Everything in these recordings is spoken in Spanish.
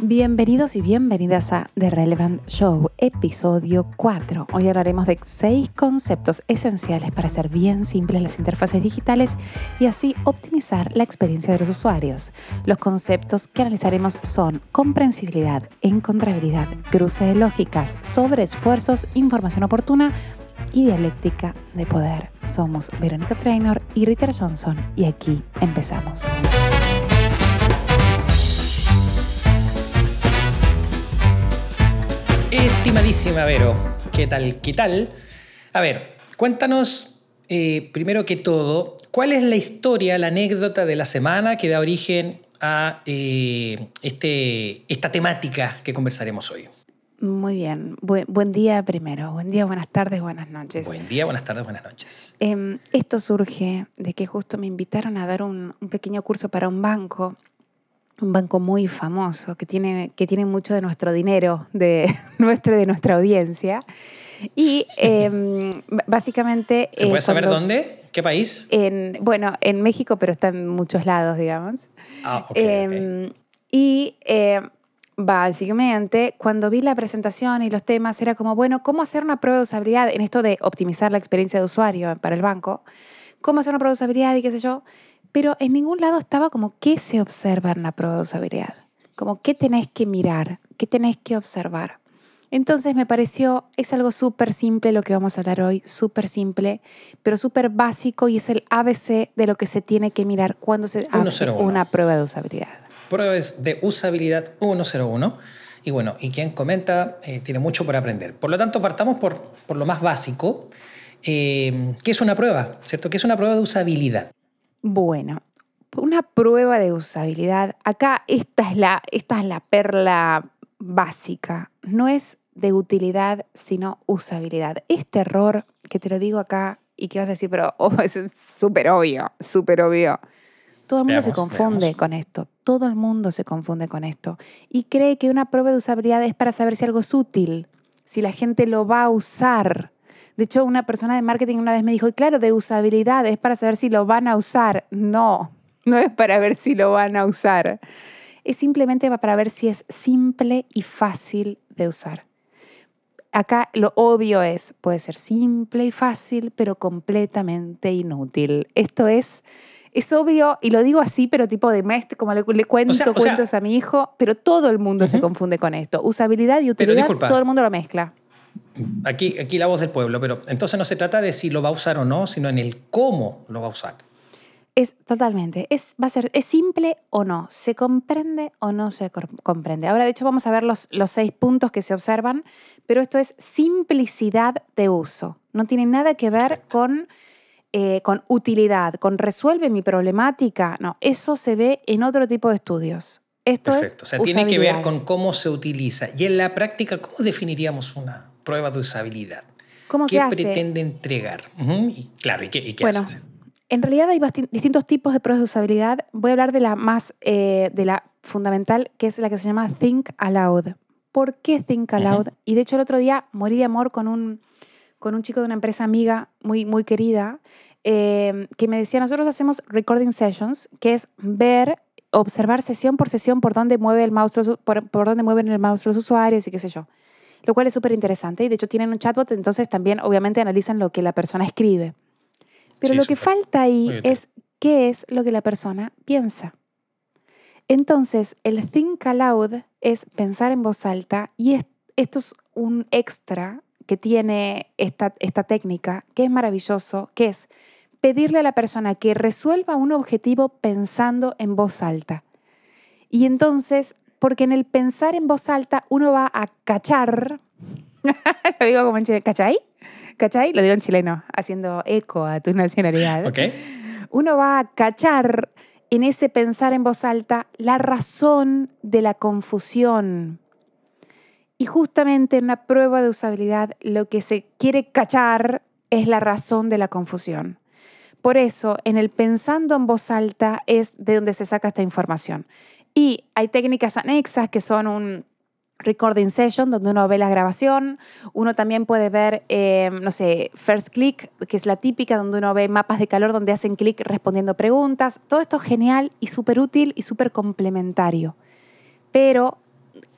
Bienvenidos y bienvenidas a The Relevant Show, episodio 4. Hoy hablaremos de seis conceptos esenciales para hacer bien simples las interfaces digitales y así optimizar la experiencia de los usuarios. Los conceptos que analizaremos son comprensibilidad, encontrabilidad, cruce de lógicas, sobreesfuerzos, información oportuna y dialéctica de poder. Somos Verónica Trainor y Richard Johnson y aquí empezamos. Estimadísima Vero, ¿qué tal? ¿Qué tal? A ver, cuéntanos eh, primero que todo, ¿cuál es la historia, la anécdota de la semana que da origen a eh, este, esta temática que conversaremos hoy? Muy bien. buen día primero. Buen día, buenas tardes, buenas noches. Buen día, buenas tardes, buenas noches. Em, esto surge de que justo me invitaron a dar un, un pequeño curso para un banco un banco muy famoso que tiene, que tiene mucho de nuestro dinero, de nuestro de nuestra audiencia. Y em, básicamente... ¿Se puede eh, saber dónde? ¿Qué país? En, bueno, en México, pero está en muchos lados, digamos. Ah, ok. Em, y em, básicamente, cuando vi la presentación y los temas, era como, bueno, ¿cómo hacer una prueba de usabilidad en esto de optimizar la experiencia de usuario para el banco? ¿Cómo hacer una prueba de usabilidad y qué sé yo? Pero en ningún lado estaba como qué se observa en la prueba de usabilidad, como qué tenés que mirar, qué tenés que observar. Entonces me pareció, es algo súper simple lo que vamos a hablar hoy, súper simple, pero súper básico y es el ABC de lo que se tiene que mirar cuando se hace una prueba de usabilidad. Pruebas de usabilidad 101. Y bueno, y quien comenta eh, tiene mucho por aprender. Por lo tanto, partamos por, por lo más básico. Eh, ¿Qué es una prueba? ¿Cierto? ¿Qué es una prueba de usabilidad? Bueno, una prueba de usabilidad. Acá esta es la, esta es la perla básica. No es de utilidad, sino usabilidad. Este error que te lo digo acá y que vas a decir, pero oh, es súper obvio, súper obvio. Todo el mundo se confunde con esto, todo el mundo se confunde con esto y cree que una prueba de usabilidad es para saber si algo es útil, si la gente lo va a usar. De hecho, una persona de marketing una vez me dijo, y claro, de usabilidad es para saber si lo van a usar. No, no es para ver si lo van a usar. Es simplemente para ver si es simple y fácil de usar. Acá lo obvio es, puede ser simple y fácil, pero completamente inútil. Esto es, es obvio, y lo digo así, pero tipo de mes, como le, cuento cuentos a mi hijo, pero todo el mundo se confunde con esto. Usabilidad y utilidad, todo el mundo lo mezcla. Aquí, aquí la voz del pueblo, pero entonces no se trata de si lo va a usar o no, sino en el cómo lo va a usar. Es totalmente, es, va a ser, ¿es simple o no? ¿Se comprende o no se comprende? Ahora, de hecho, vamos a ver los, los seis puntos que se observan, pero esto es simplicidad de uso. No tiene nada que ver con, eh, con utilidad, con resuelve mi problemática. No, eso se ve en otro tipo de estudios. Esto Perfecto, o sea, tiene que ver con cómo se utiliza. Y en la práctica, ¿cómo definiríamos una prueba de usabilidad? ¿Cómo ¿Qué se hace? pretende entregar? y, claro, ¿y qué, y qué bueno, hace? En realidad hay distintos tipos de pruebas de usabilidad. Voy a hablar de la más, eh, de la fundamental, que es la que se llama Think Aloud. ¿Por qué Think Aloud? Y de hecho el otro día morí de amor con un, con un chico de una empresa amiga muy, muy querida, eh, que me decía, nosotros hacemos recording sessions, que es ver, observar sesión por sesión por dónde mueve el mouse, por, por dónde mueven el mouse los usuarios y qué sé yo. Lo cual es súper interesante. Y de hecho tienen un chatbot, entonces también obviamente analizan lo que la persona escribe. Pero lo que falta ahí es qué es lo que la persona piensa. Entonces, el think aloud es pensar en voz alta y esto es un extra que tiene esta, esta técnica, que es maravilloso, que es pedirle a la persona que resuelva un objetivo pensando en voz alta. Y entonces, porque en el pensar en voz alta uno va a cachar, lo digo como en chile, ¿cachai? ¿Cachai? Lo digo en chileno, haciendo eco a tu nacionalidad. Okay. Uno va a cachar en ese pensar en voz alta la razón de la confusión. Y justamente en una prueba de usabilidad lo que se quiere cachar es la razón de la confusión. Por eso, en el pensando en voz alta es de donde se saca esta información. Y hay técnicas anexas que son un recording session, donde uno ve la grabación. Uno también puede ver, eh, no sé, first click, que es la típica, donde uno ve mapas de calor donde hacen clic respondiendo preguntas. Todo esto es genial y súper útil y súper complementario. Pero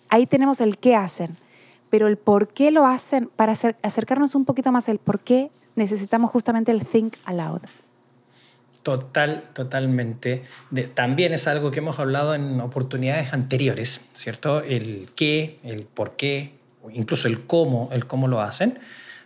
ahí tenemos el qué hacen, pero el por qué lo hacen, para acercarnos un poquito más al por qué necesitamos justamente el think aloud. Total, totalmente. también es algo que hemos hablado en oportunidades anteriores, ¿cierto? El qué, el por qué, incluso el cómo, el cómo lo hacen,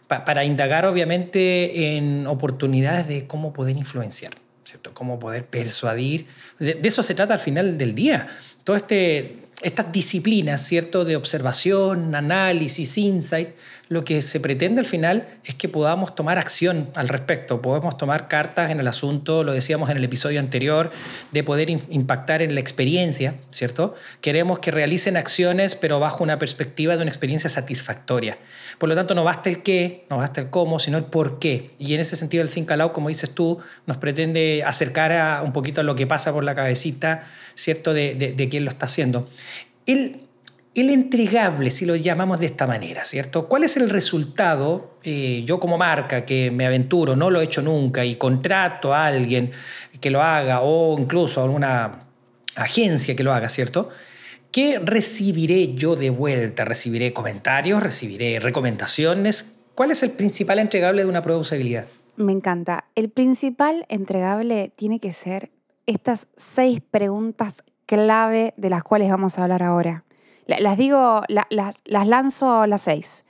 para indagar obviamente en oportunidades de cómo poder influenciar, ¿cierto? Cómo poder persuadir. De, de eso se trata al final del día. Todo este, estas disciplinas, ¿cierto? De observación, análisis, insight, lo que se pretende al final es que podamos tomar acción al respecto, podemos tomar cartas en el asunto, lo decíamos en el episodio anterior, de poder impactar en la experiencia, ¿cierto? Queremos que realicen acciones, pero bajo una perspectiva de una experiencia satisfactoria. Por lo tanto, no basta el qué, no basta el cómo, sino el por qué. Y en ese sentido, el Think como dices tú, nos pretende acercar a un poquito a lo que pasa por la cabecita, ¿cierto? De, de, quién lo está haciendo. El, el entregable, si lo llamamos de esta manera, ¿cierto? ¿Cuál es el resultado? Eh, yo como marca que me aventuro, no lo he hecho nunca y contrato a alguien que lo haga o incluso a alguna agencia que lo haga, ¿cierto? ¿Qué recibiré yo de vuelta? ¿Recibiré comentarios? ¿Recibiré recomendaciones? ¿Cuál es el principal entregable de una prueba de usabilidad? Me encanta. El principal entregable tiene que ser estas seis preguntas clave de las cuales vamos a hablar ahora. Las digo, las, las lanzo las seis.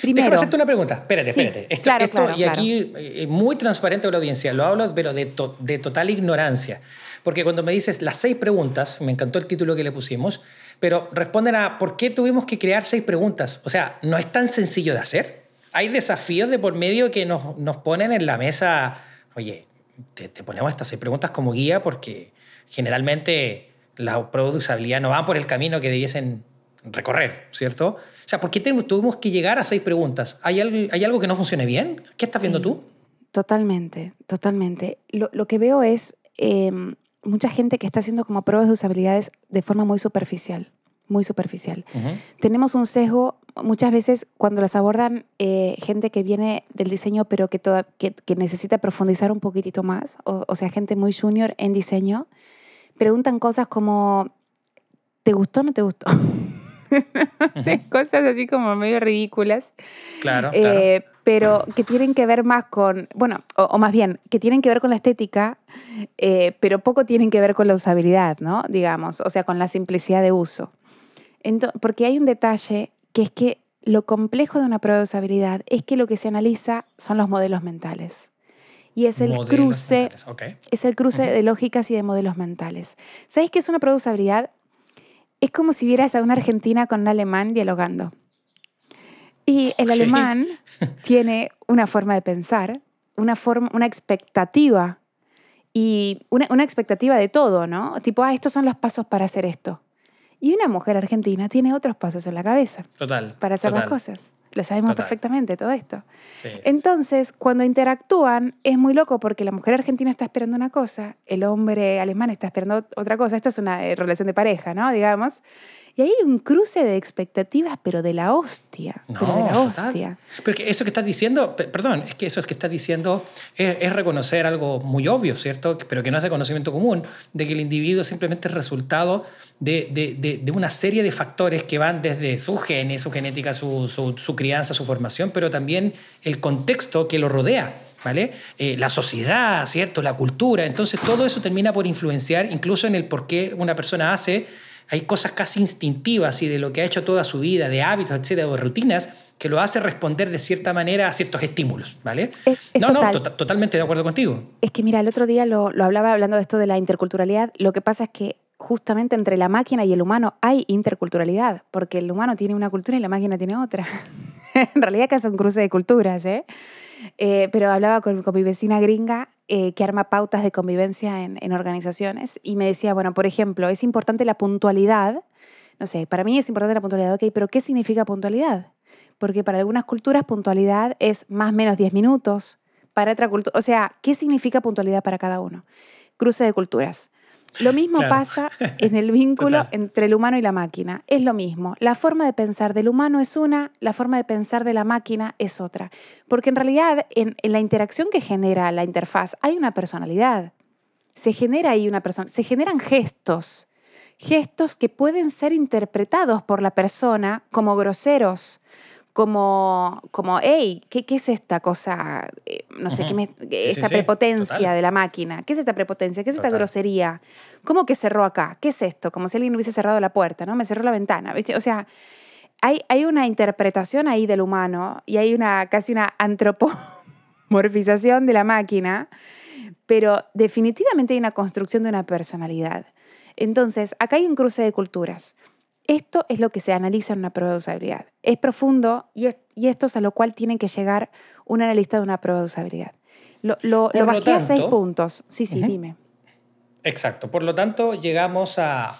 Primero, Déjame hacerte una pregunta. Espérate, espérate. Esto, esto y aquí eh, muy transparente con la audiencia. Lo hablo, pero de, de total ignorancia. Porque cuando me dices las seis preguntas, me encantó el título que le pusimos, pero responden a por qué tuvimos que crear seis preguntas. O sea, no es tan sencillo de hacer. Hay desafíos de por medio que nos, nos ponen en la mesa. Oye, te, te ponemos estas seis preguntas como guía porque generalmente de usabilidad no van por el camino que debiesen recorrer, ¿cierto? O sea, ¿por qué tuvimos que llegar a seis preguntas? ¿Hay algo, ¿hay algo que no funcione bien? ¿Qué estás viendo tú? Totalmente, totalmente. Lo, lo que veo es em, mucha gente que está haciendo como pruebas de usabilidades de forma muy superficial, muy superficial. Tenemos un sesgo muchas veces cuando las abordan eh, gente que viene del diseño pero que, toda, que, que, necesita profundizar un poquitito más, o, o sea, gente muy junior en diseño, preguntan cosas como, ¿te gustó o no te gustó? Cosas así como medio ridículas. Claro, eh, Pero que tienen que ver más con, bueno, o, más bien, que tienen que ver con la estética, eh, pero poco tienen que ver con la usabilidad, ¿no? Digamos, o sea, con la simplicidad de uso. porque hay un detalle que es que lo complejo de una prueba de usabilidad es que lo que se analiza son los modelos mentales y es el cruce, es el cruce de lógicas y de modelos mentales. ¿Sabéis qué es una usabilidad? Es como si vieras a una argentina con un alemán dialogando. Y el alemán tiene una forma de pensar, una, forma, una expectativa y una, una, expectativa de todo, ¿no? Tipo, ah, estos son los pasos para hacer esto. Y una mujer argentina tiene otros pasos en la cabeza. Total. Para hacer las cosas. Lo sabemos perfectamente todo esto. Entonces, cuando interactúan, es muy loco porque la mujer argentina está esperando una cosa, el hombre alemán está esperando otra cosa. Esto es una eh, relación de pareja, ¿no? Digamos. Y ahí hay un cruce de expectativas, pero de la hostia. No, pero de la hostia. Pero eso que estás diciendo, perdón, es que eso es que estás diciendo es, reconocer algo muy obvio, ¿cierto? Pero que no es de conocimiento común, de que el individuo simplemente es resultado de, de, de, una serie de factores que van desde su genes, su genética, su, su, crianza, su formación, pero también el contexto que lo rodea. ¿Vale? Eh, la sociedad, ¿cierto? La cultura. Entonces, todo eso termina por influenciar incluso en el por qué una persona hace hay cosas casi instintivas y de lo que ha hecho toda su vida, de hábitos, etcétera, de rutinas, que lo hace responder de cierta manera a ciertos estímulos, ¿vale? no, no, totalmente de acuerdo contigo. Es que mira, el otro día lo, lo hablaba hablando de esto de la interculturalidad, lo que pasa es que justamente entre la máquina y el humano hay interculturalidad, porque el humano tiene una cultura y la máquina tiene otra. en realidad que es un cruce de culturas, ¿eh? eh pero hablaba con, con, mi vecina gringa eh, que arma pautas de convivencia en, en, organizaciones y me decía, bueno, por ejemplo, es importante la puntualidad. No sé, para mí es importante la puntualidad, ok, pero ¿qué significa puntualidad? Porque para algunas culturas puntualidad es más o menos 10 minutos, para otra cultura, o sea, ¿qué significa puntualidad para cada uno? Cruce de culturas. Lo mismo pasa en el vínculo entre el humano y la máquina. Es lo mismo. La forma de pensar del humano es una, la forma de pensar de la máquina es otra. Porque en realidad en, la interacción que genera la interfaz hay una personalidad. Se genera ahí una persona, se generan gestos gestos que pueden ser interpretados por la persona como groseros, como, como hey, ¿qué, ¿qué es esta cosa? Eh, no sé, ¿qué me- esta sí, prepotencia total. de la máquina. ¿Qué es esta prepotencia? ¿Qué es esta Total. grosería? ¿Cómo que cerró acá? ¿Qué es esto? Como si alguien hubiese cerrado la puerta, ¿no? Me cerró la ventana, ¿viste? O sea, hay, hay una interpretación ahí del humano y hay una casi una antropomorfización de la máquina, pero definitivamente hay una construcción de una personalidad. Entonces, acá hay un cruce de culturas. Esto es lo que se analiza en una prueba de usabilidad. Es profundo y, es- y esto es a lo cual tiene que llegar un analista de una prueba de usabilidad. Lo, lo, lo a seis puntos. Sí, sí, dime. Exacto. Por lo tanto, llegamos a,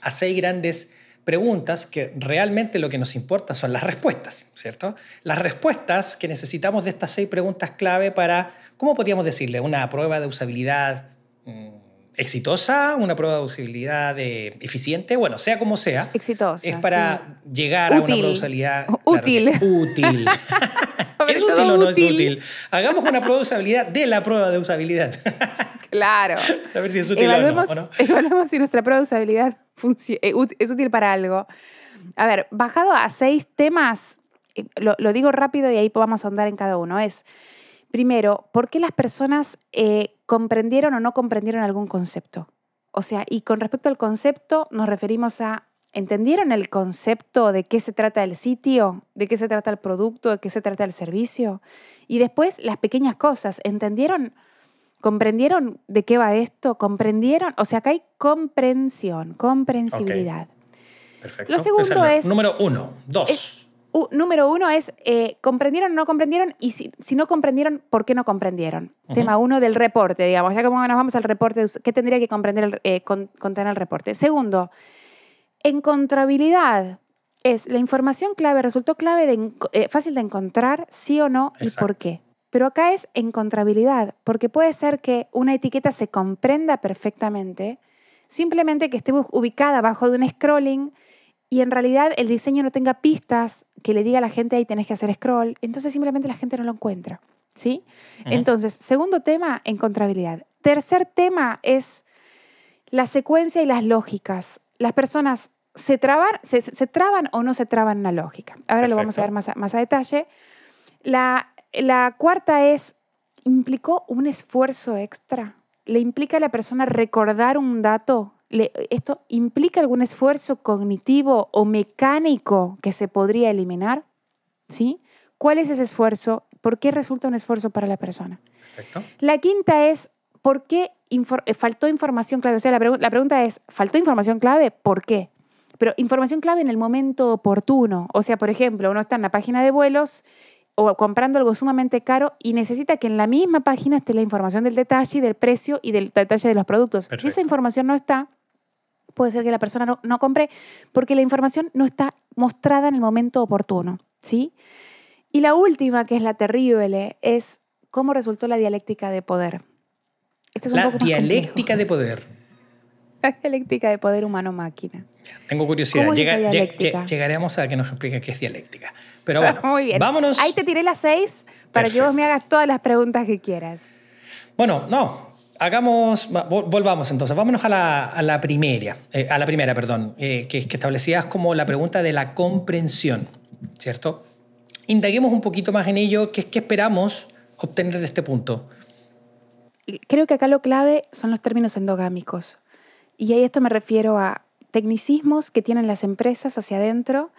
a seis grandes preguntas que realmente lo que nos importa son las respuestas, ¿cierto? Las respuestas que necesitamos de estas seis preguntas clave para, ¿cómo podríamos decirle? Una prueba de usabilidad mm, exitosa, una prueba de usabilidad eh, eficiente, bueno, sea como sea. Exitosa. Es para sí. llegar a una de usabilidad. Útil. que- útil. ¿Es útil o no es útil? Hagamos una prueba de usabilidad de la prueba de usabilidad. Claro. a ver si es útil evaluemos, o no. evaluemos si nuestra prueba de usabilidad eh, es útil para algo. A ver, bajado a seis temas, eh, lo, lo digo rápido y ahí vamos a ahondar en cada uno. Es, primero, ¿por qué las personas eh, comprendieron o no comprendieron algún concepto? O sea, y con respecto al concepto nos referimos a, ¿entendieron el concepto de qué se trata el sitio, de qué se trata el producto, de qué se trata el servicio? Y después las pequeñas cosas, ¿entendieron? ¿Comprendieron de qué va esto? ¿Comprendieron? O sea, acá hay comprensión, comprensibilidad. Perfecto. Lo segundo es- Número uno. Dos. es- U- número uno es, eh, ¿comprendieron o no comprendieron? Y si, si no comprendieron, ¿por qué no comprendieron? Ujú. Tema uno del reporte, digamos. Ya como nos vamos al reporte, ¿qué tendría que comprender el, eh, con- contener el reporte? Segundo, encontrabilidad. Es, la información clave resultó clave de, eh, fácil de encontrar, sí o no, y Exacto. por qué. Pero acá es encontrabilidad, porque puede ser que una etiqueta se comprenda perfectamente, simplemente que esté ubicada abajo de un scrolling y en realidad el diseño no tenga pistas que le diga a la gente ahí tenés que hacer scroll, entonces simplemente la gente no lo encuentra, ¿sí? Entonces, segundo tema, encontrabilidad. Tercer tema es la secuencia y las lógicas. Las personas se traban, se, se traban o no se traban en la lógica. Ahora lo vamos a ver más a, más a detalle. La, la cuarta es, ¿implicó un esfuerzo extra? ¿Le implica a la persona recordar un dato? ¿Le- ¿Esto implica algún esfuerzo cognitivo o mecánico que se podría eliminar? ¿Sí? ¿Cuál es ese esfuerzo? ¿Por qué resulta un esfuerzo para la persona? Perfecto. La quinta es, ¿por qué infor- eh, faltó información clave? O sea, la, pregu- la pregunta es, ¿faltó información clave? ¿Por qué? Pero información clave en el momento oportuno. O sea, por ejemplo, uno está en la página de vuelos o comprando algo sumamente caro y necesita que en la misma página esté la información del detalle del precio y del detalle de los productos. Si esa información no está, puede ser que la persona no, no compre porque la información no está mostrada en el momento oportuno. ¿sí? Y la última, que es la terrible, es cómo resultó la dialéctica de poder. Este es un La poco dialéctica de poder. La dialéctica de poder humano-máquina. Tengo curiosidad. ¿Cómo es Llega- llegaremos a que nos explique qué es dialéctica. Pero bueno, Muy bien. vámonos. Ahí te tiré las seis para que vos me hagas todas las preguntas que quieras. Bueno, no. Hagamos, va- vol- volvamos entonces, vámonos a la, a la primera, eh, a la primera, perdón, eh, que, que establecías como la pregunta de la comprensión, ¿cierto? Indaguemos un poquito más en ello, ¿qué, qué esperamos obtener de este punto? Creo que acá lo clave son los términos endogámicos. Y a esto me refiero a tecnicismos que tienen las empresas hacia adentro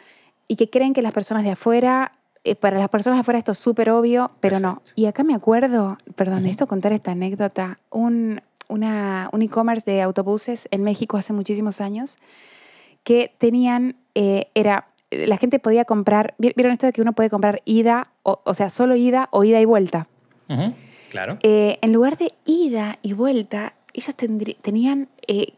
y que creen que las personas de afuera, eh, para las personas afuera esto es súper obvio, pero no. Y acá me acuerdo, perdón, necesito contar esta anécdota, un, una, un e-commerce de autobuses en México hace muchísimos años que tenían, eh, era, la gente podía comprar, ¿vi- ¿vieron esto de que uno puede comprar ida, o, o sea, solo ida o ida y vuelta? Claro. Eh, en lugar de ida y vuelta, ellos tendrí- tenían, eh,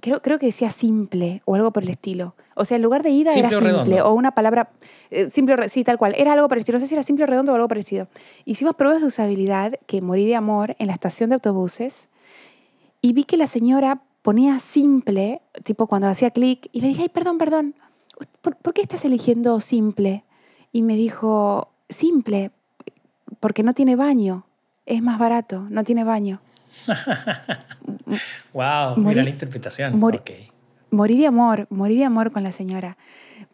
creo, creo que decía simple o algo por el estilo. O sea, en lugar de ida Simple o era simple redondo. o una palabra, eh, simple, o sí, tal cual. Era algo parecido. No sé si era simple o redondo o algo parecido. Hicimos pruebas de usabilidad que morí de amor en la estación de autobuses y vi que la señora ponía simple, tipo cuando hacía clic, y le dije, ay, perdón, perdón, ¿por, por qué estás eligiendo simple? Y me dijo, simple, porque no tiene baño. Es más barato, no tiene baño. Wow, morí- mira la interpretación. morí- Ok. morí de amor, morí de amor con la señora.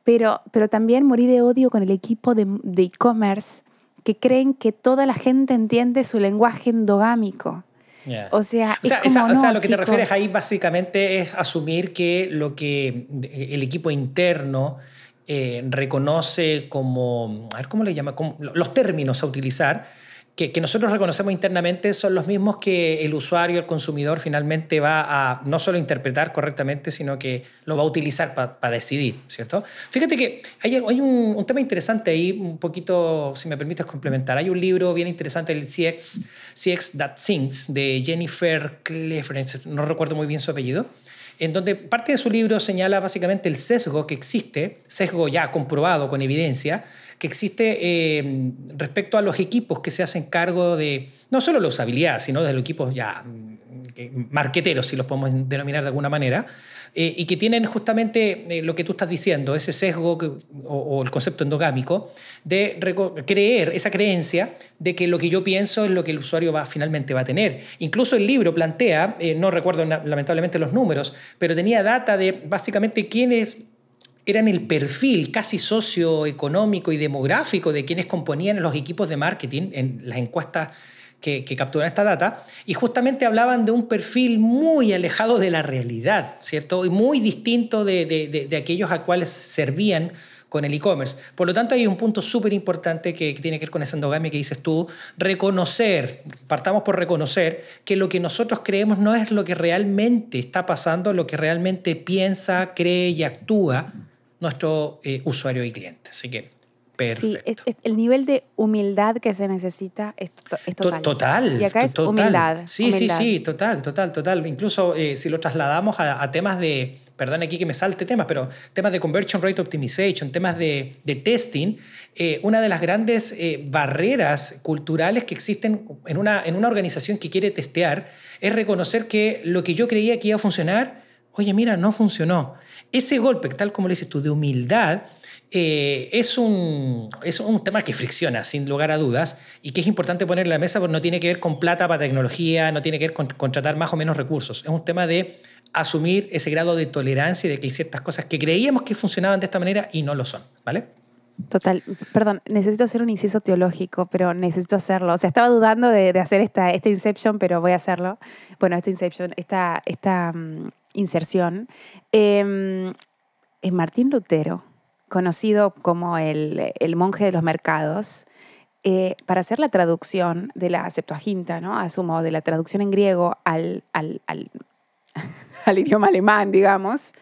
Pero, pero también morí de odio con el equipo de e-commerce que creen que toda la gente entiende su lenguaje endogámico. Yeah. O sea, O sea, es como, esa- o sea, no, lo que te chicos. refieres ahí básicamente es asumir que lo que el equipo interno eh, reconoce como, a ver cómo le llama, Como los términos a utilizar, que, que nosotros reconocemos internamente son los mismos que el usuario, el consumidor finalmente va a no solo interpretar correctamente, sino que lo va a utilizar para decidir, ¿cierto? Fíjate que hay, hay un, un tema interesante ahí, un poquito, si me permites complementar. Hay un libro bien interesante, el CX, CX That Thinks, de Jennifer Cleveland, no recuerdo muy bien su apellido, en donde parte de su libro señala básicamente el sesgo que existe, sesgo ya comprobado con evidencia, que existe eh, respecto a los equipos que se hacen cargo de no solo la usabilidad, sino de los equipos ya mm, que- marqueteros, si los podemos denominar de alguna manera, eh, y que tienen justamente eh, lo que tú estás diciendo, ese sesgo o, el concepto endogámico de creer, esa creencia de que lo que yo pienso es lo que el usuario va, finalmente va a tener. Incluso el libro plantea, eh, no recuerdo lamentablemente los números, pero tenía data de básicamente quiénes eran el perfil casi socioeconómico y demográfico de quienes componían los equipos de marketing en las encuestas que, que capturan esta data, y justamente hablaban de un perfil muy alejado de la realidad, ¿cierto? Y muy distinto de, de, de, de aquellos a cuales servían con el e-commerce. Por lo tanto, hay un punto súper importante que, que tiene que ver con esa endogamia que dices tú, reconocer, partamos por reconocer que lo que nosotros creemos no es lo que realmente está pasando, lo que realmente piensa, cree y actúa nuestro eh, usuario y cliente. Así que, perfecto. Sí, es- es- el nivel de humildad que se necesita es, to- es To- total. Total. Y acá to- es total. humildad. Sí, sí, humildad. sí, total, total, total. Incluso eh, si lo trasladamos a, a temas de, perdón aquí que me salte temas, pero temas de conversion rate optimization, temas de, de testing, eh, una de las grandes barreras culturales que existen en una, en una organización que quiere testear es reconocer que lo que yo creía que iba a funcionar, oye, mira, no funcionó. Ese golpe, tal como lo dices tú, de humildad, eh, es, un, es un tema que fricciona, sin lugar a dudas, y que es importante poner en la mesa porque no tiene que ver con plata para tecnología, no tiene que ver con contratar más o menos recursos. Es un tema de asumir ese grado de tolerancia y de que hay ciertas cosas que creíamos que funcionaban de esta manera y no lo son, ¿vale? Total, perdón, necesito hacer un inciso teológico, pero necesito hacerlo. O sea, estaba dudando de, de hacer esta, esta Inception, pero voy a hacerlo. Bueno, esta Inception, esta, esta mm, inserción. Eh, es Martín Lutero, conocido como el, el monje de los mercados, eh, para hacer la traducción de la Septuaginta, ¿no? Asumo, de la traducción en griego al, al, al, al idioma alemán, digamos,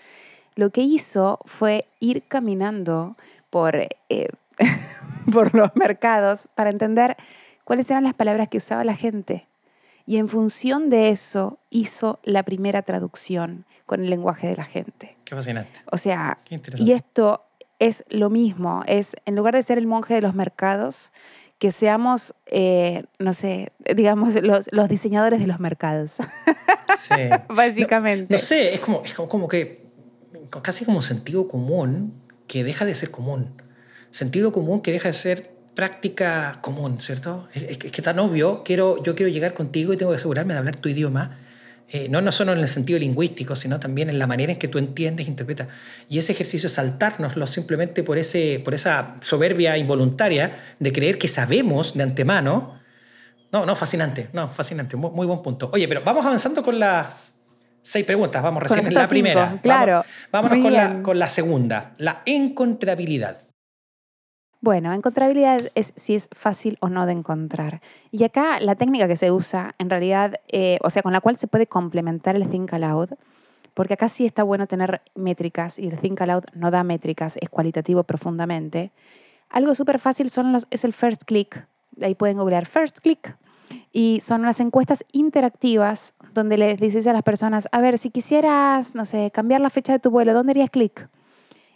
lo que hizo fue ir caminando por, eh, por los mercados para entender cuáles eran las palabras que usaba la gente. Y en función de eso hizo la primera traducción con el lenguaje de la gente. Qué fascinante. O sea, y esto es lo mismo, es en lugar de ser el monje de los mercados, que seamos, eh, no sé, digamos, los, los diseñadores de los mercados, Sí. básicamente. No sé, es como, es como, como que casi como sentido común que deja de ser común. Sentido común que deja de ser práctica común, ¿cierto? Es, que- es que tan obvio, quiero, yo quiero llegar contigo y tengo que asegurarme de hablar tu idioma. eh, no, no solo en el sentido lingüístico, sino también en la manera en que tú entiendes e interpretas. Y ese ejercicio es saltárnoslo simplemente por, ese, por esa soberbia involuntaria de creer que sabemos de antemano. No, no, fascinante, no, fascinante, muy, muy buen punto. Oye, pero vamos avanzando con las seis preguntas, vamos recién en la primera. claro. Vamos- vámonos con la, con la segunda, la encontrabilidad. Bueno, encontrabilidad es si es fácil o no de encontrar. Y acá la técnica que se usa, en realidad, eh, o sea, con la cual se puede complementar el Think Aloud, porque acá sí está bueno tener métricas y el Think Aloud no da métricas, es cualitativo profundamente. Algo súper fácil son los, es el First Click. Ahí pueden googlear First Click. Y son unas encuestas interactivas donde les dices a las personas, a ver, si quisieras, no sé, cambiar la fecha de tu vuelo, ¿dónde harías clic?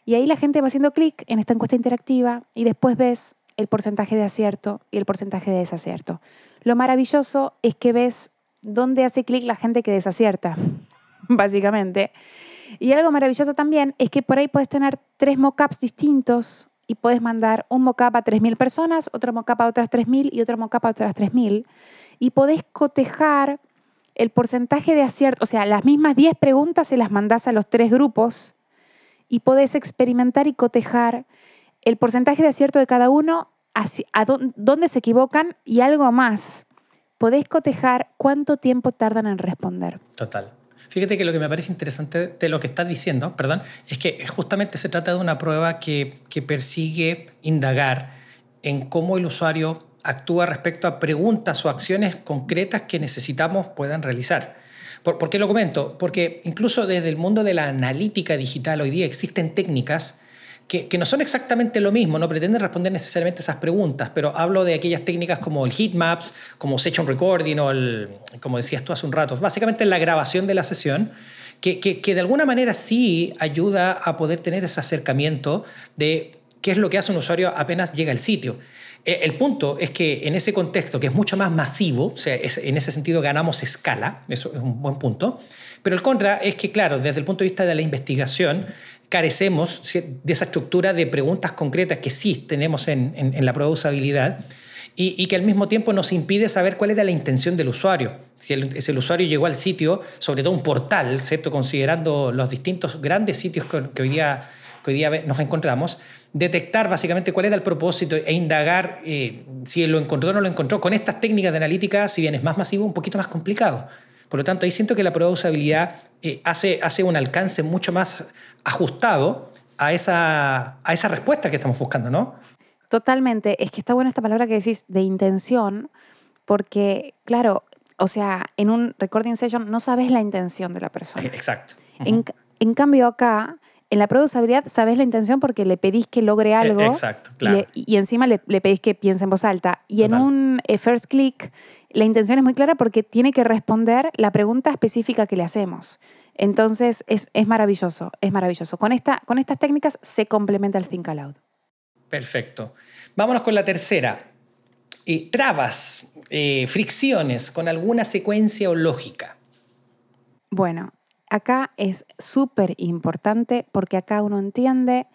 Y ahí la gente va haciendo clic en esta encuesta interactiva y después ves el porcentaje de acierto y el porcentaje de desacierto. Lo maravilloso es que ves dónde hace clic la gente que desacierta, básicamente. Y algo maravilloso también es que por ahí puedes tener tres mockups distintos y puedes mandar un mockup a 3.000 personas, otro mockup a otras 3.000 y otro mockup a otras 3.000. Y podés cotejar el porcentaje de acierto, o sea, las mismas 10 preguntas se las mandás a los tres grupos y podés experimentar y cotejar el porcentaje de acierto de cada uno, a dónde se equivocan y algo más. Podés cotejar cuánto tiempo tardan en responder. Total. Fíjate que lo que me parece interesante de lo que estás diciendo, perdón, es que justamente se trata de una prueba que, que persigue indagar en cómo el usuario actúa respecto a preguntas o acciones concretas que necesitamos puedan realizar. ¿Por, qué lo comento? Porque incluso desde el mundo de la analítica digital hoy día existen técnicas que, no son exactamente lo mismo, no pretenden responder necesariamente esas preguntas, pero hablo de aquellas técnicas como el heat maps, como session recording o el, como decías tú hace un rato, básicamente la grabación de la sesión, que, que de alguna manera sí ayuda a poder tener ese acercamiento de qué es lo que hace un usuario apenas llega al sitio. Eh, el punto es que en ese contexto, que es mucho más masivo, o sea, en ese sentido ganamos escala, eso es un buen punto, pero el contra es que, claro, desde el punto de vista de la investigación, carecemos de esa estructura de preguntas concretas que sí tenemos en, la prueba de usabilidad y, que al mismo tiempo nos impide saber cuál es la intención del usuario. Si el, el usuario llegó al sitio, sobre todo un portal, ¿cierto? considerando los distintos grandes sitios que hoy día nos encontramos, detectar básicamente cuál era el propósito e indagar eh, si lo encontró o no lo encontró. Con estas técnicas de analítica, si bien es más masivo, un poquito más complicado. Por lo tanto, ahí siento que la prueba de usabilidad eh, hace, hace un alcance mucho más ajustado a esa, a esa respuesta que estamos buscando, ¿no? Totalmente. Es que está buena esta palabra que decís de intención, porque, claro, o sea, en un recording session no sabes la intención de la persona. Exacto. en, en, cambio, acá en la usabilidad sabes la intención porque le pedís que logre e, algo. Exacto, claro. y, encima le, pedís que piense en voz alta. Y en un eh, first click, la intención es muy clara porque tiene que responder la pregunta específica que le hacemos. Entonces es, maravilloso, es maravilloso. Con, esta, con estas técnicas se complementa el Think Aloud. Perfecto. Vámonos con la tercera. Eh, trabas, eh, fricciones con alguna secuencia o lógica. Bueno, acá es súper importante porque acá uno entiende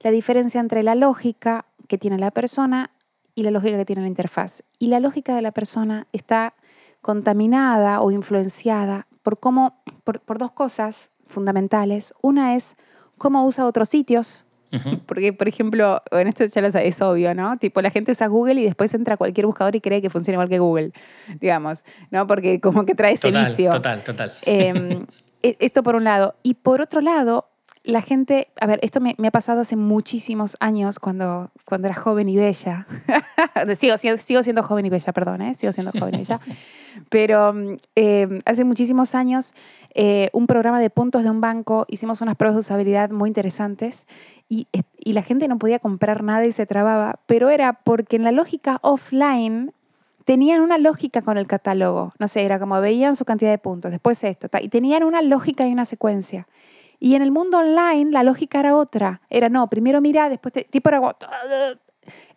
la diferencia entre la lógica que tiene la persona y la lógica que tiene la interfaz. Y la lógica de la persona está contaminada o influenciada por, cómo, por, dos cosas fundamentales. Una es cómo usa otros sitios, Porque, por ejemplo, en esto ya es obvio, ¿no? Tipo, la gente usa Google y después entra a cualquier buscador y cree que funciona igual que Google, digamos, ¿no? Porque como que trae ese vicio. Total, total. Em, esto por un lado. Y por otro lado, la gente, a ver, esto me, ha pasado hace muchísimos años cuando, cuando era joven y bella. sigo, sigo, siendo joven y bella, perdón, ¿eh? sigo siendo joven y bella. Pero em, hace muchísimos años, eh, un programa de puntos de un banco, hicimos unas pruebas de usabilidad muy interesantes y, y la gente no podía comprar nada y se trababa, pero era porque en la lógica offline tenían una lógica con el catálogo. No sé, era como veían su cantidad de puntos, después esto, y tenían una lógica y una secuencia. Y en el mundo online la lógica era otra. Era no, primero mira, después te, tipo era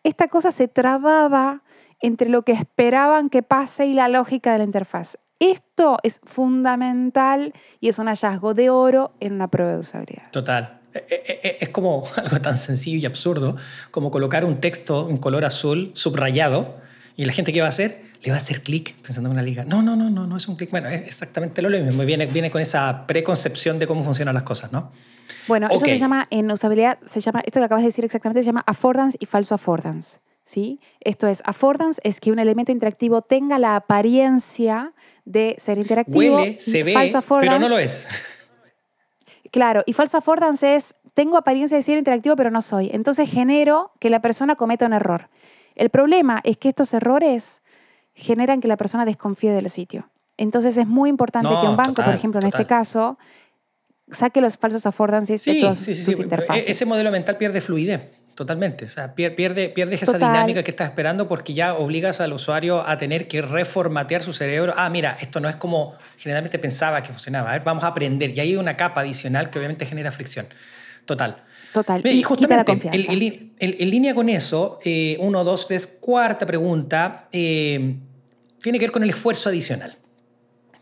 esta cosa se trababa entre lo que esperaban que pase y la lógica de la interfaz. Esto es fundamental y es un hallazgo de oro en una prueba de usabilidad. Total. E, e, e, es como algo tan sencillo y absurdo como colocar un texto en color azul subrayado y la gente qué va a hacer, le va a hacer clic pensando en una liga. No, no, no, no, no es un clic. Bueno, es exactamente lo mismo. Viene, viene con esa preconcepción de cómo funcionan las cosas, ¿no? Bueno, eso se llama, en usabilidad, se llama, esto que acabas de decir exactamente, se llama affordance y falso affordance. ¿sí? Esto es, affordance es que un elemento interactivo tenga la apariencia de ser interactivo. Huele, se ve, pero no lo es. Claro, y falso affordance es, tengo apariencia de ser interactivo, pero no soy. Entonces genero que la persona cometa un error. El problema es que estos errores generan que la persona desconfíe del sitio. Entonces es muy importante que un banco, por ejemplo, en este caso, saque los falsos affordances de todas sus e-, interfaces. Ese modelo mental pierde fluidez. Totalmente. O sea, pierde, pierde esa dinámica que estás esperando porque ya obligas al usuario a tener que reformatear su cerebro. Ah, mira, esto no es como generalmente pensaba que funcionaba. A ver, vamos a aprender. Y hay una capa adicional que obviamente genera fricción. Total. Total. Y, justamente, en línea con eso, eh, uno, dos, tres, cuarta pregunta, eh, tiene que ver con el esfuerzo adicional,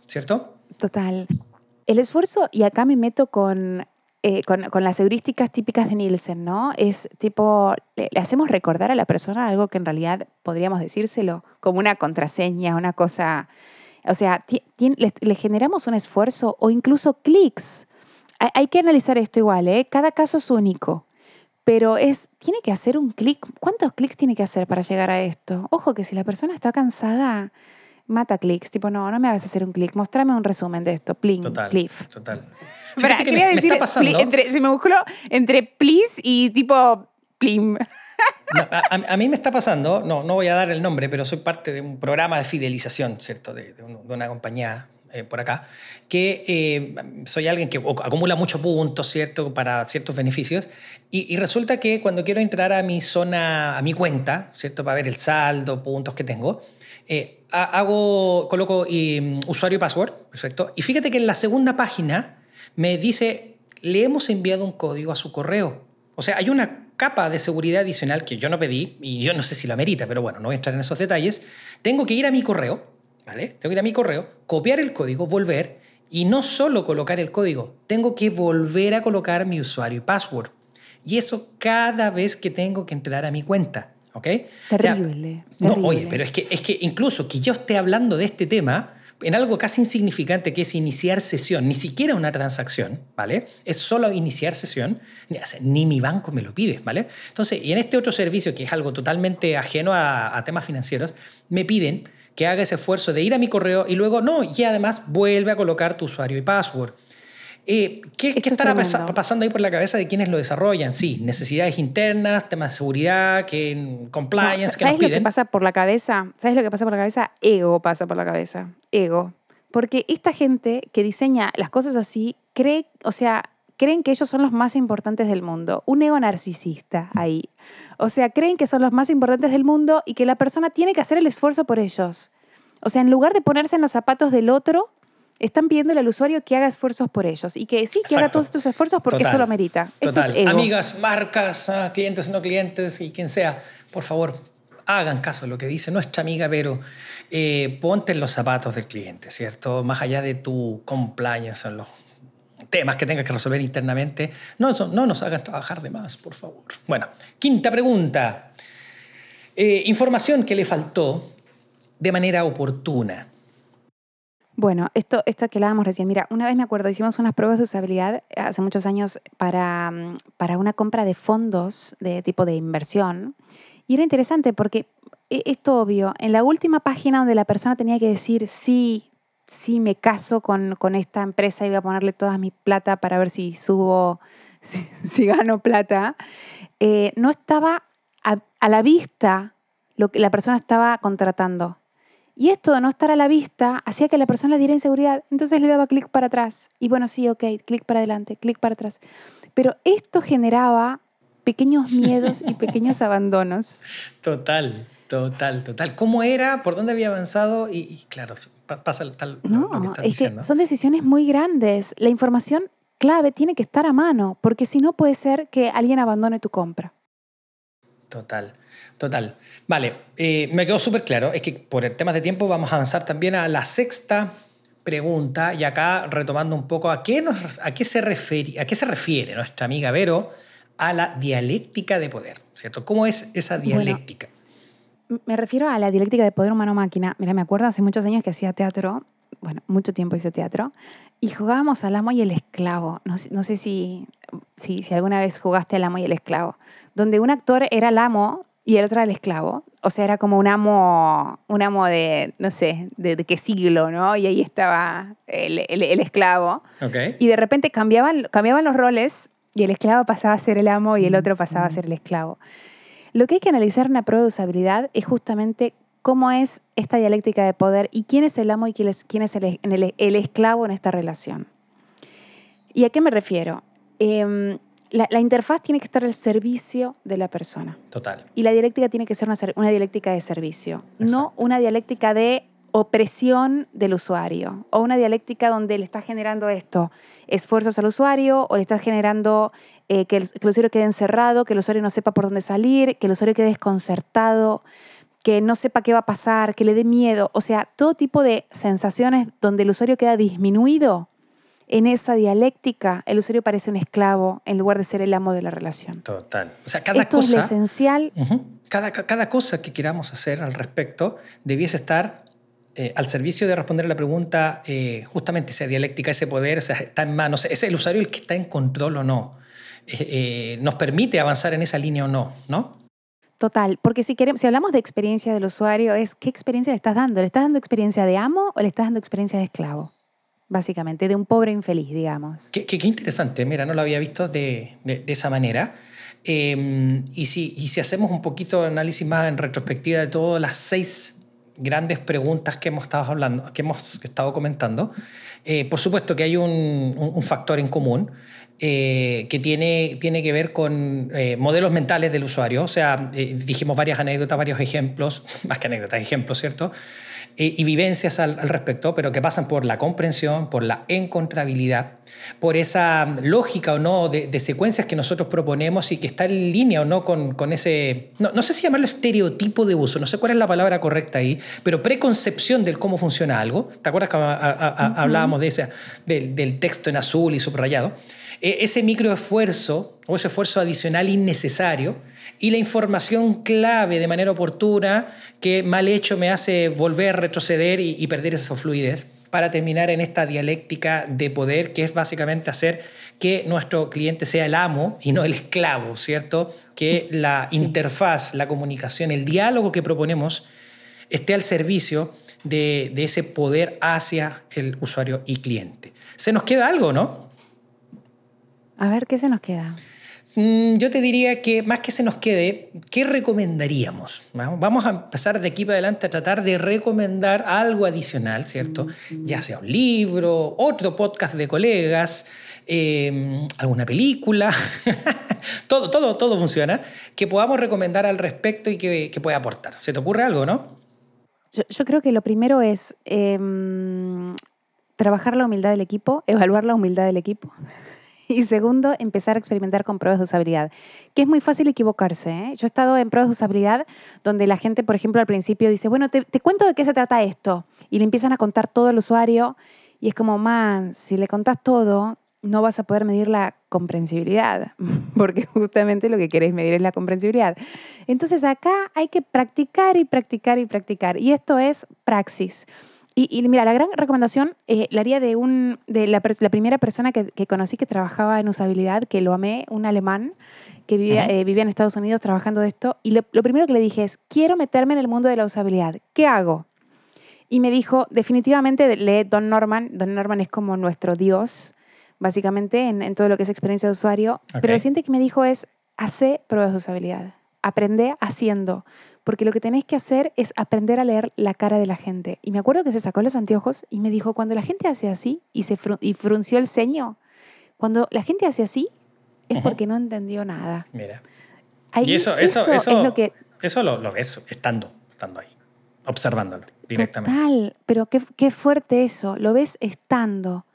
¿cierto? Total. El esfuerzo, y acá me meto con, eh, con, con, las heurísticas típicas de Nielsen, ¿no? Es tipo, le, hacemos recordar a la persona algo que en realidad podríamos decírselo como una contraseña, una cosa O sea, le, generamos un esfuerzo o incluso clics. Hay, que analizar esto igual, ¿eh? Cada caso es único. Pero es, tiene que hacer un clic. ¿Cuántos clics tiene que hacer para llegar a esto? Ojo que si la persona está cansada, mata clics. Tipo, no, no me hagas hacer un clic. Mostrame un resumen de esto. Pling, total, cliff. Total. Fíjate que me, está pasando. Entre, se me buscó entre please y tipo plim. a, mí me está pasando, no, no voy a dar el nombre, pero soy parte de un programa de fidelización, ¿cierto? De, de, una compañía eh, por acá, que eh, soy alguien que acumula muchos puntos, ¿cierto? Para ciertos beneficios. Y, resulta que cuando quiero entrar a mi zona, a mi cuenta, ¿cierto? Para ver el saldo, puntos que tengo, eh, hago, coloco usuario y password, perfecto. Y fíjate que en la segunda página me dice, le hemos enviado un código a su correo. O sea, hay una capa de seguridad adicional que yo no pedí y yo no sé si la merita, pero bueno, no voy a entrar en esos detalles. Tengo que ir a mi correo, ¿vale? Tengo que ir a mi correo, copiar el código, volver y no solo colocar el código, tengo que volver a colocar mi usuario y password. Y eso cada vez que tengo que entrar a mi cuenta. ¿Ok? Terrible. No, oye, pero es que, es que incluso que yo esté hablando de este tema, en algo casi insignificante que es iniciar sesión, ni siquiera una transacción, ¿vale? Es solo iniciar sesión, ni mi banco me lo pide, ¿vale? Entonces, y en este otro servicio, que es algo totalmente ajeno a, temas financieros, me piden que haga ese esfuerzo de ir a mi correo y luego, no, y además vuelve a colocar tu usuario y password. Eh, ¿Qué, ¿qué estará pasando ahí por la cabeza de quienes lo desarrollan? Sí, necesidades internas, temas de seguridad, que compliance, que nos piden. lo que pasa por la cabeza? ¿Sabes lo que pasa por la cabeza? Ego pasa por la cabeza. Ego. Porque esta gente que diseña las cosas así cree, o sea, creen que ellos son los más importantes del mundo. Un ego narcisista ahí. O sea, creen que son los más importantes del mundo y que la persona tiene que hacer el esfuerzo por ellos. O sea, en lugar de ponerse en los zapatos del otro, están pidiéndole al usuario que haga esfuerzos por ellos y que sí, que haga todos estos esfuerzos porque esto lo merita. Total. Amigas, marcas, ah, clientes, no clientes y quien sea, por favor, hagan caso a lo que dice nuestra amiga Vero. Eh, ponte en los zapatos del cliente, ¿cierto? Más allá de tu compliance en los temas que tengas que resolver internamente, no, no nos hagan trabajar de más, por favor. Bueno, quinta pregunta. Eh, información que le faltó de manera oportuna. Bueno, esto, esto que hablábamos recién, mira, una vez me acuerdo, hicimos unas pruebas de usabilidad hace muchos años para, mm, para una compra de fondos de tipo de inversión. Y era interesante porque e, esto obvio, en la última página donde la persona tenía que decir sí, sí me caso con, con esta empresa y voy a ponerle toda mi plata para ver si subo, si, gano plata, eh, no estaba a, a la vista lo que la persona estaba contratando. Y esto de no estar a la vista hacía que la persona le diera inseguridad. Entonces le daba clic para atrás. Y bueno, sí, ok, clic para adelante, clic para atrás. Pero esto generaba pequeños miedos y pequeños abandonos. Total, total, total. ¿Cómo era? ¿Por dónde había avanzado? Y, claro, pasa tal no, lo que es Que son decisiones muy grandes. La información clave tiene que estar a mano, porque si no puede ser que alguien abandone tu compra. Total. Total. Vale, eh, me quedó súper claro. Es que por el tema de tiempo vamos a avanzar también a la sexta pregunta y acá retomando un poco a qué, nos, a qué, se, refiere, a qué se refiere nuestra amiga Vero a la dialéctica de poder, ¿cierto? ¿Cómo es esa dialéctica? Me refiero a la dialéctica de poder humano-máquina. Mira, me acuerdo hace muchos años que hacía teatro, bueno, mucho tiempo hice teatro, y jugábamos al amo y el esclavo. No, no sé si, si, si alguna vez jugaste al amo y el esclavo, donde un actor era el amo y el otro era el esclavo. O sea, era como un amo, un amo de, no sé, de, qué siglo, ¿no? Y ahí estaba el, el, esclavo. Okay. Y de repente cambiaban, cambiaban los roles y el esclavo pasaba a ser el amo y el otro pasaba a ser el esclavo. Lo que hay que analizar en una prueba de usabilidad es justamente cómo es esta dialéctica de poder y quién es el amo y quién es, quién es el, el, esclavo en esta relación. ¿Y a qué me refiero? Eh, la, interfaz tiene que estar al servicio de la persona. Total. Y la dialéctica tiene que ser una, dialéctica de servicio, no una dialéctica de opresión del usuario o una dialéctica donde le está generando esto, esfuerzos al usuario o le está generando eh, que, el, que, el, usuario quede encerrado, que el usuario no sepa por dónde salir, que el usuario quede desconcertado, que no sepa qué va a pasar, que le dé miedo, o sea, todo tipo de sensaciones donde el usuario queda disminuido en esa dialéctica el usuario parece un esclavo en lugar de ser el amo de la relación. Total. O sea, cada Esto cosa. Es esencial. cada, cada cosa que queramos hacer al respecto debiese estar eh, al servicio de responder a la pregunta, eh, justamente esa dialéctica, ese poder, o sea, está en manos, es el usuario el que está en control o no. Eh, nos permite avanzar en esa línea o no, ¿no? Total, porque si, queremos, si hablamos de experiencia del usuario, es qué experiencia le estás dando. ¿Le estás dando experiencia de amo o le estás dando experiencia de esclavo? Básicamente, de un pobre infeliz, digamos. Qué, qué, interesante, mira, no lo había visto de, de, de esa manera. Eh, y, si, y si hacemos un poquito de análisis más en retrospectiva de todas las seis grandes preguntas que hemos estado hablando, que hemos estado comentando, eh, por supuesto que hay un, un, un factor en común eh, que tiene, tiene que ver con eh, modelos mentales del usuario. O sea, eh, dijimos varias anécdotas, varios ejemplos, más que anécdotas, ejemplos, ¿cierto? Eh, y vivencias al, al, respecto, pero que pasan por la comprensión, por la encontrabilidad, por esa lógica o no de, de secuencias que nosotros proponemos y que está en línea o no con, con ese, no, no sé si llamarlo estereotipo de uso, no sé cuál es la palabra correcta ahí, pero preconcepción del cómo funciona algo. ¿Te acuerdas que a, a, a, uh -huh. hablábamos de ese, del, del texto en azul y subrayado? E, ese microesfuerzo o ese esfuerzo adicional innecesario y la información clave de manera oportuna que mal hecho me hace volver, retroceder y, y perder esa fluidez para terminar en esta dialéctica de poder que es básicamente hacer que nuestro cliente sea el amo y no el esclavo, ¿cierto? Que la sí. interfaz, la comunicación, el diálogo que proponemos esté al servicio de, de ese poder hacia el usuario y cliente. Se nos queda algo, ¿no? A ver, ¿qué se nos queda? Mm, yo te diría que más que se nos quede, ¿qué recomendaríamos? Vamos a empezar de aquí para adelante a tratar de recomendar algo adicional, ¿cierto? Ya sea un libro, otro podcast de colegas, eh, alguna película, todo, todo, todo funciona, que podamos recomendar al respecto y que, que pueda aportar. ¿Se te ocurre algo, no? Yo, yo creo que lo primero es eh, trabajar la humildad del equipo, evaluar la humildad del equipo. Y segundo, empezar a experimentar con pruebas de usabilidad, que es muy fácil equivocarse. ¿eh? Yo he estado en pruebas de usabilidad donde la gente, por ejemplo, al principio dice, bueno, te, cuento de qué se trata esto. Y le empiezan a contar todo al usuario y es como, man, si le contás todo, no vas a poder medir la comprensibilidad, porque justamente lo que querés medir es la comprensibilidad. Entonces acá hay que practicar y practicar y practicar. Y esto es praxis. Y, y, mira, la gran recomendación eh, la haría de, un, de la, la primera persona que, que, conocí que trabajaba en usabilidad, que lo amé, un alemán que vivía, uh -huh. eh, vivía en Estados Unidos trabajando de esto. Y lo, lo, primero que le dije es, quiero meterme en el mundo de la usabilidad. ¿Qué hago? Y me dijo, definitivamente lee Don Norman. Don Norman es como nuestro Dios, básicamente, en, en todo lo que es experiencia de usuario. Okay. Pero lo siguiente que me dijo es, hace pruebas de usabilidad. Aprende haciendo porque lo que tenés que hacer es aprender a leer la cara de la gente. Y me acuerdo que se sacó los anteojos y me dijo, cuando la gente hace así y, se fru y frunció el ceño, cuando la gente hace así es porque no entendió nada. Mira. Ahí, y eso, eso, eso, eso, es lo, que... eso lo, lo ves estando, estando ahí, observándolo directamente. Total, pero qué, qué fuerte eso, lo ves estando.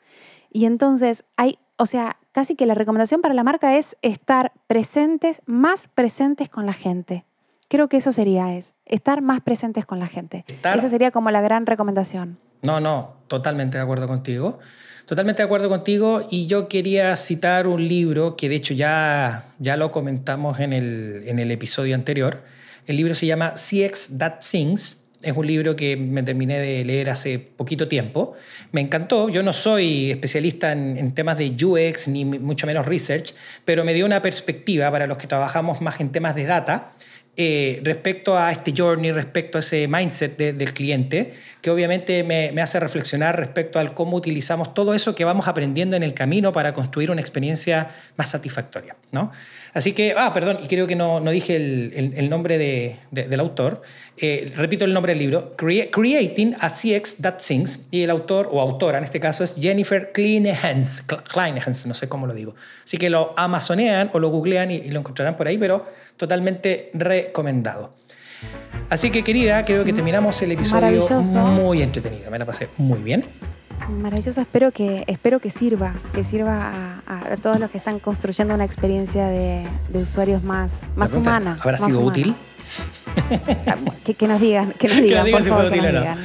Y entonces hay, o sea, casi que la recomendación para la marca es estar presentes, más presentes con la gente. Creo que eso sería, es estar más presentes con la gente. Estar... Esa sería como la gran recomendación. No, no, totalmente de acuerdo contigo. Totalmente de acuerdo contigo y yo quería citar un libro que de hecho ya, ya lo comentamos en el, en el episodio anterior. El libro se llama CX That Sings. Es un libro que me terminé de leer hace poquito tiempo. Me encantó. Yo no soy especialista en, en temas de UX ni mucho menos research, pero me dio una perspectiva para los que trabajamos más en temas de data eh, respecto a este journey, respecto a ese mindset de, del cliente, que obviamente me, hace reflexionar respecto al cómo utilizamos todo eso que vamos aprendiendo en el camino para construir una experiencia más satisfactoria. ¿no? Así que, ah, perdón, y creo que no, no dije el, el, nombre de, de, del autor. Eh, repito el nombre del libro, Cre Creating a CX That Sings, y el autor, o autora en este caso, es Jennifer Kleinehans, Kleinehans, no sé cómo lo digo. Así que lo amazonean o lo googlean y lo encontrarán por ahí, pero totalmente recomendado. Así que querida, creo que terminamos el episodio muy entretenido. Me la pasé muy bien. Maravilloso, espero que, espero que sirva, que sirva a, a todos los que están construyendo una experiencia de, de usuarios más, más humana. ¿Habrá más sido humana. útil? que, que, nos digan, que nos digan, que por si favor, fue útil nos o no. digan.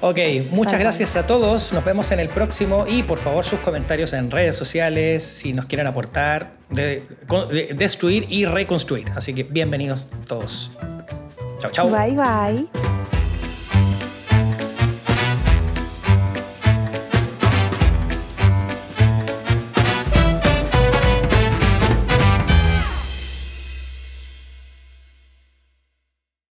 Ok, muchas gracias a todos. Nos vemos en el próximo y por favor sus comentarios en redes sociales si nos quieren aportar, de, de destruir y reconstruir. Así que bienvenidos todos. chào chào bye bye